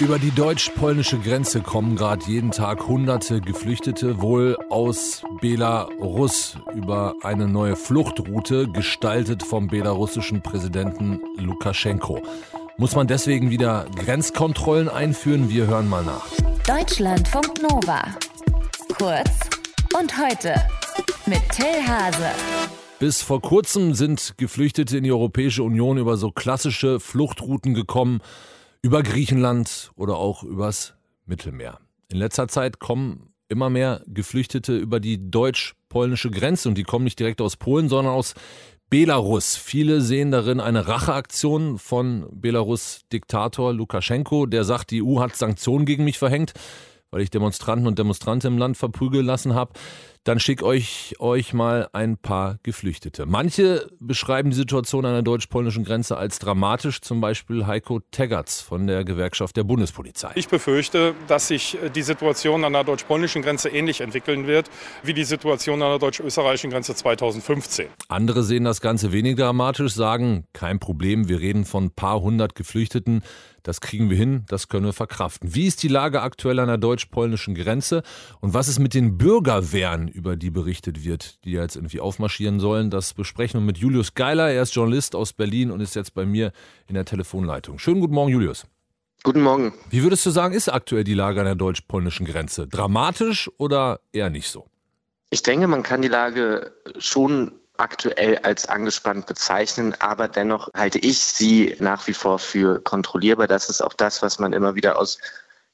Über die deutsch-polnische Grenze kommen gerade jeden Tag hunderte Geflüchtete, wohl aus Belarus, über eine neue Fluchtroute, gestaltet vom belarussischen Präsidenten Lukaschenko. Muss man deswegen wieder Grenzkontrollen einführen? Wir hören mal nach. Deutschlandfunk Nova. Kurz und heute mit Till Hase. Bis vor kurzem sind Geflüchtete in die Europäische Union über so klassische Fluchtrouten gekommen über Griechenland oder auch übers Mittelmeer. In letzter Zeit kommen immer mehr Geflüchtete über die deutsch-polnische Grenze und die kommen nicht direkt aus Polen, sondern aus Belarus. Viele sehen darin eine Racheaktion von Belarus-Diktator Lukaschenko, der sagt, die EU hat Sanktionen gegen mich verhängt, weil ich Demonstranten und Demonstranten im Land verprügeln lassen habe dann schick euch, euch mal ein paar Geflüchtete. Manche beschreiben die Situation an der deutsch-polnischen Grenze als dramatisch, zum Beispiel Heiko Teggerts von der Gewerkschaft der Bundespolizei. Ich befürchte, dass sich die Situation an der deutsch-polnischen Grenze ähnlich entwickeln wird wie die Situation an der deutsch-österreichischen Grenze 2015. Andere sehen das Ganze weniger dramatisch, sagen, kein Problem, wir reden von ein paar hundert Geflüchteten. Das kriegen wir hin, das können wir verkraften. Wie ist die Lage aktuell an der deutsch-polnischen Grenze und was ist mit den Bürgerwehren, über die berichtet wird, die jetzt irgendwie aufmarschieren sollen? Das besprechen wir mit Julius Geiler. Er ist Journalist aus Berlin und ist jetzt bei mir in der Telefonleitung. Schönen guten Morgen, Julius. Guten Morgen. Wie würdest du sagen, ist aktuell die Lage an der deutsch-polnischen Grenze? Dramatisch oder eher nicht so? Ich denke, man kann die Lage schon aktuell als angespannt bezeichnen, aber dennoch halte ich sie nach wie vor für kontrollierbar. Das ist auch das, was man immer wieder aus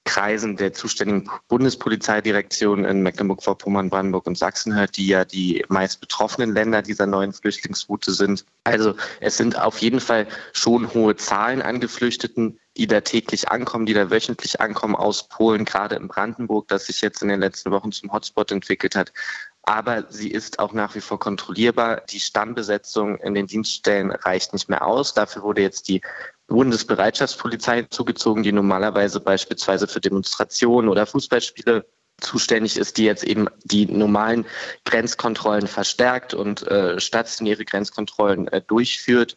Kreisen der zuständigen Bundespolizeidirektion in Mecklenburg-Vorpommern, Brandenburg und Sachsen hört, die ja die meist betroffenen Länder dieser neuen Flüchtlingsroute sind. Also es sind auf jeden Fall schon hohe Zahlen an Geflüchteten, die da täglich ankommen, die da wöchentlich ankommen aus Polen, gerade in Brandenburg, das sich jetzt in den letzten Wochen zum Hotspot entwickelt hat aber sie ist auch nach wie vor kontrollierbar. Die Stammbesetzung in den Dienststellen reicht nicht mehr aus. Dafür wurde jetzt die Bundesbereitschaftspolizei zugezogen, die normalerweise beispielsweise für Demonstrationen oder Fußballspiele zuständig ist, die jetzt eben die normalen Grenzkontrollen verstärkt und äh, stationäre Grenzkontrollen äh, durchführt.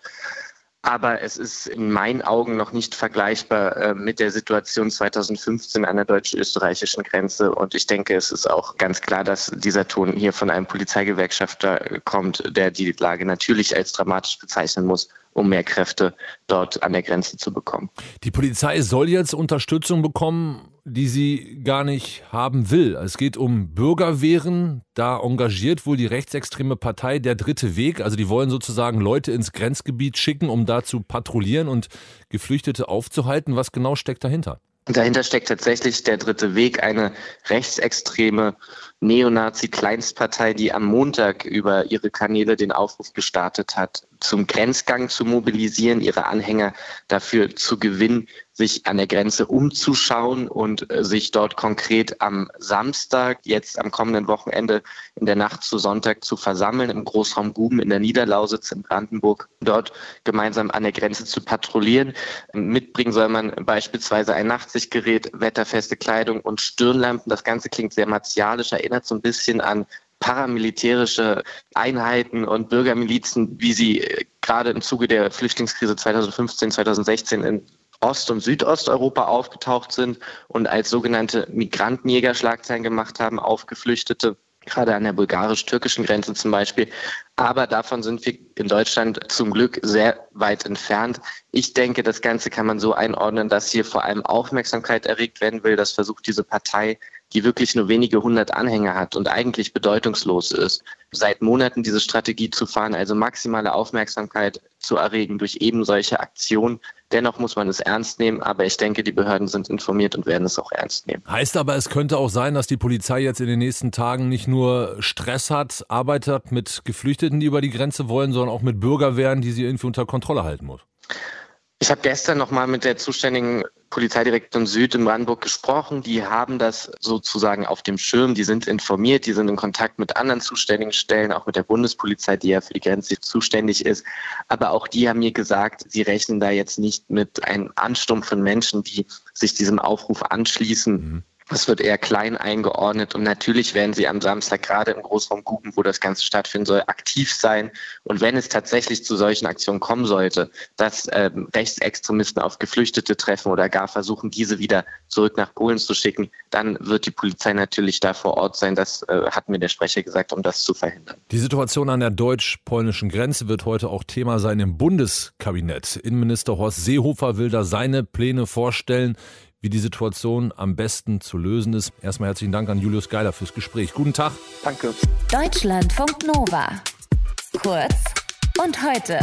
Aber es ist in meinen Augen noch nicht vergleichbar äh, mit der Situation 2015 an der deutsch-österreichischen Grenze. Und ich denke, es ist auch ganz klar, dass dieser Ton hier von einem Polizeigewerkschafter kommt, der die Lage natürlich als dramatisch bezeichnen muss um mehr Kräfte dort an der Grenze zu bekommen. Die Polizei soll jetzt Unterstützung bekommen, die sie gar nicht haben will. Es geht um Bürgerwehren. Da engagiert wohl die rechtsextreme Partei Der Dritte Weg. Also die wollen sozusagen Leute ins Grenzgebiet schicken, um da zu patrouillieren und Geflüchtete aufzuhalten. Was genau steckt dahinter? Dahinter steckt tatsächlich der dritte Weg, eine rechtsextreme Neonazi-Kleinstpartei, die am Montag über ihre Kanäle den Aufruf gestartet hat, zum Grenzgang zu mobilisieren, ihre Anhänger dafür zu gewinnen, sich an der Grenze umzuschauen und äh, sich dort konkret am Samstag, jetzt am kommenden Wochenende in der Nacht zu Sonntag zu versammeln im Großraum Guben in der Niederlausitz in Brandenburg, dort gemeinsam an der Grenze zu patrouillieren. Mitbringen soll man beispielsweise ein Nachtsichtgerät, wetterfeste Kleidung und Stirnlampen. Das Ganze klingt sehr martialisch, erinnert so ein bisschen an paramilitärische Einheiten und Bürgermilizen, wie sie äh, gerade im Zuge der Flüchtlingskrise 2015, 2016 in Ost- und Südosteuropa aufgetaucht sind und als sogenannte Migrantenjäger Schlagzeilen gemacht haben auf Geflüchtete, gerade an der bulgarisch-türkischen Grenze zum Beispiel. Aber davon sind wir in Deutschland zum Glück sehr weit entfernt. Ich denke, das Ganze kann man so einordnen, dass hier vor allem Aufmerksamkeit erregt werden will. Das versucht diese Partei die wirklich nur wenige hundert Anhänger hat und eigentlich bedeutungslos ist, seit Monaten diese Strategie zu fahren, also maximale Aufmerksamkeit zu erregen durch eben solche Aktionen. Dennoch muss man es ernst nehmen, aber ich denke, die Behörden sind informiert und werden es auch ernst nehmen. Heißt aber, es könnte auch sein, dass die Polizei jetzt in den nächsten Tagen nicht nur Stress hat, arbeitet mit Geflüchteten, die über die Grenze wollen, sondern auch mit Bürgerwehren, die sie irgendwie unter Kontrolle halten muss. Ich habe gestern noch mal mit der zuständigen Polizeidirektion Süd in Brandenburg gesprochen. Die haben das sozusagen auf dem Schirm. Die sind informiert, die sind in Kontakt mit anderen zuständigen Stellen, auch mit der Bundespolizei, die ja für die Grenze zuständig ist. Aber auch die haben mir gesagt, sie rechnen da jetzt nicht mit einem Ansturm von Menschen, die sich diesem Aufruf anschließen. Mhm Es wird eher klein eingeordnet und natürlich werden sie am Samstag gerade im Großraum Guben, wo das Ganze stattfinden soll, aktiv sein. Und wenn es tatsächlich zu solchen Aktionen kommen sollte, dass ähm, Rechtsextremisten auf Geflüchtete treffen oder gar versuchen, diese wieder zurück nach Polen zu schicken, dann wird die Polizei natürlich da vor Ort sein. Das äh, hat mir der Sprecher gesagt, um das zu verhindern. Die Situation an der deutsch-polnischen Grenze wird heute auch Thema sein im Bundeskabinett. Innenminister Horst Seehofer will da seine Pläne vorstellen wie die Situation am besten zu lösen ist. Erstmal herzlichen Dank an Julius Geiler fürs Gespräch. Guten Tag. Danke. Deutschlandfunk Nova. Kurz und heute.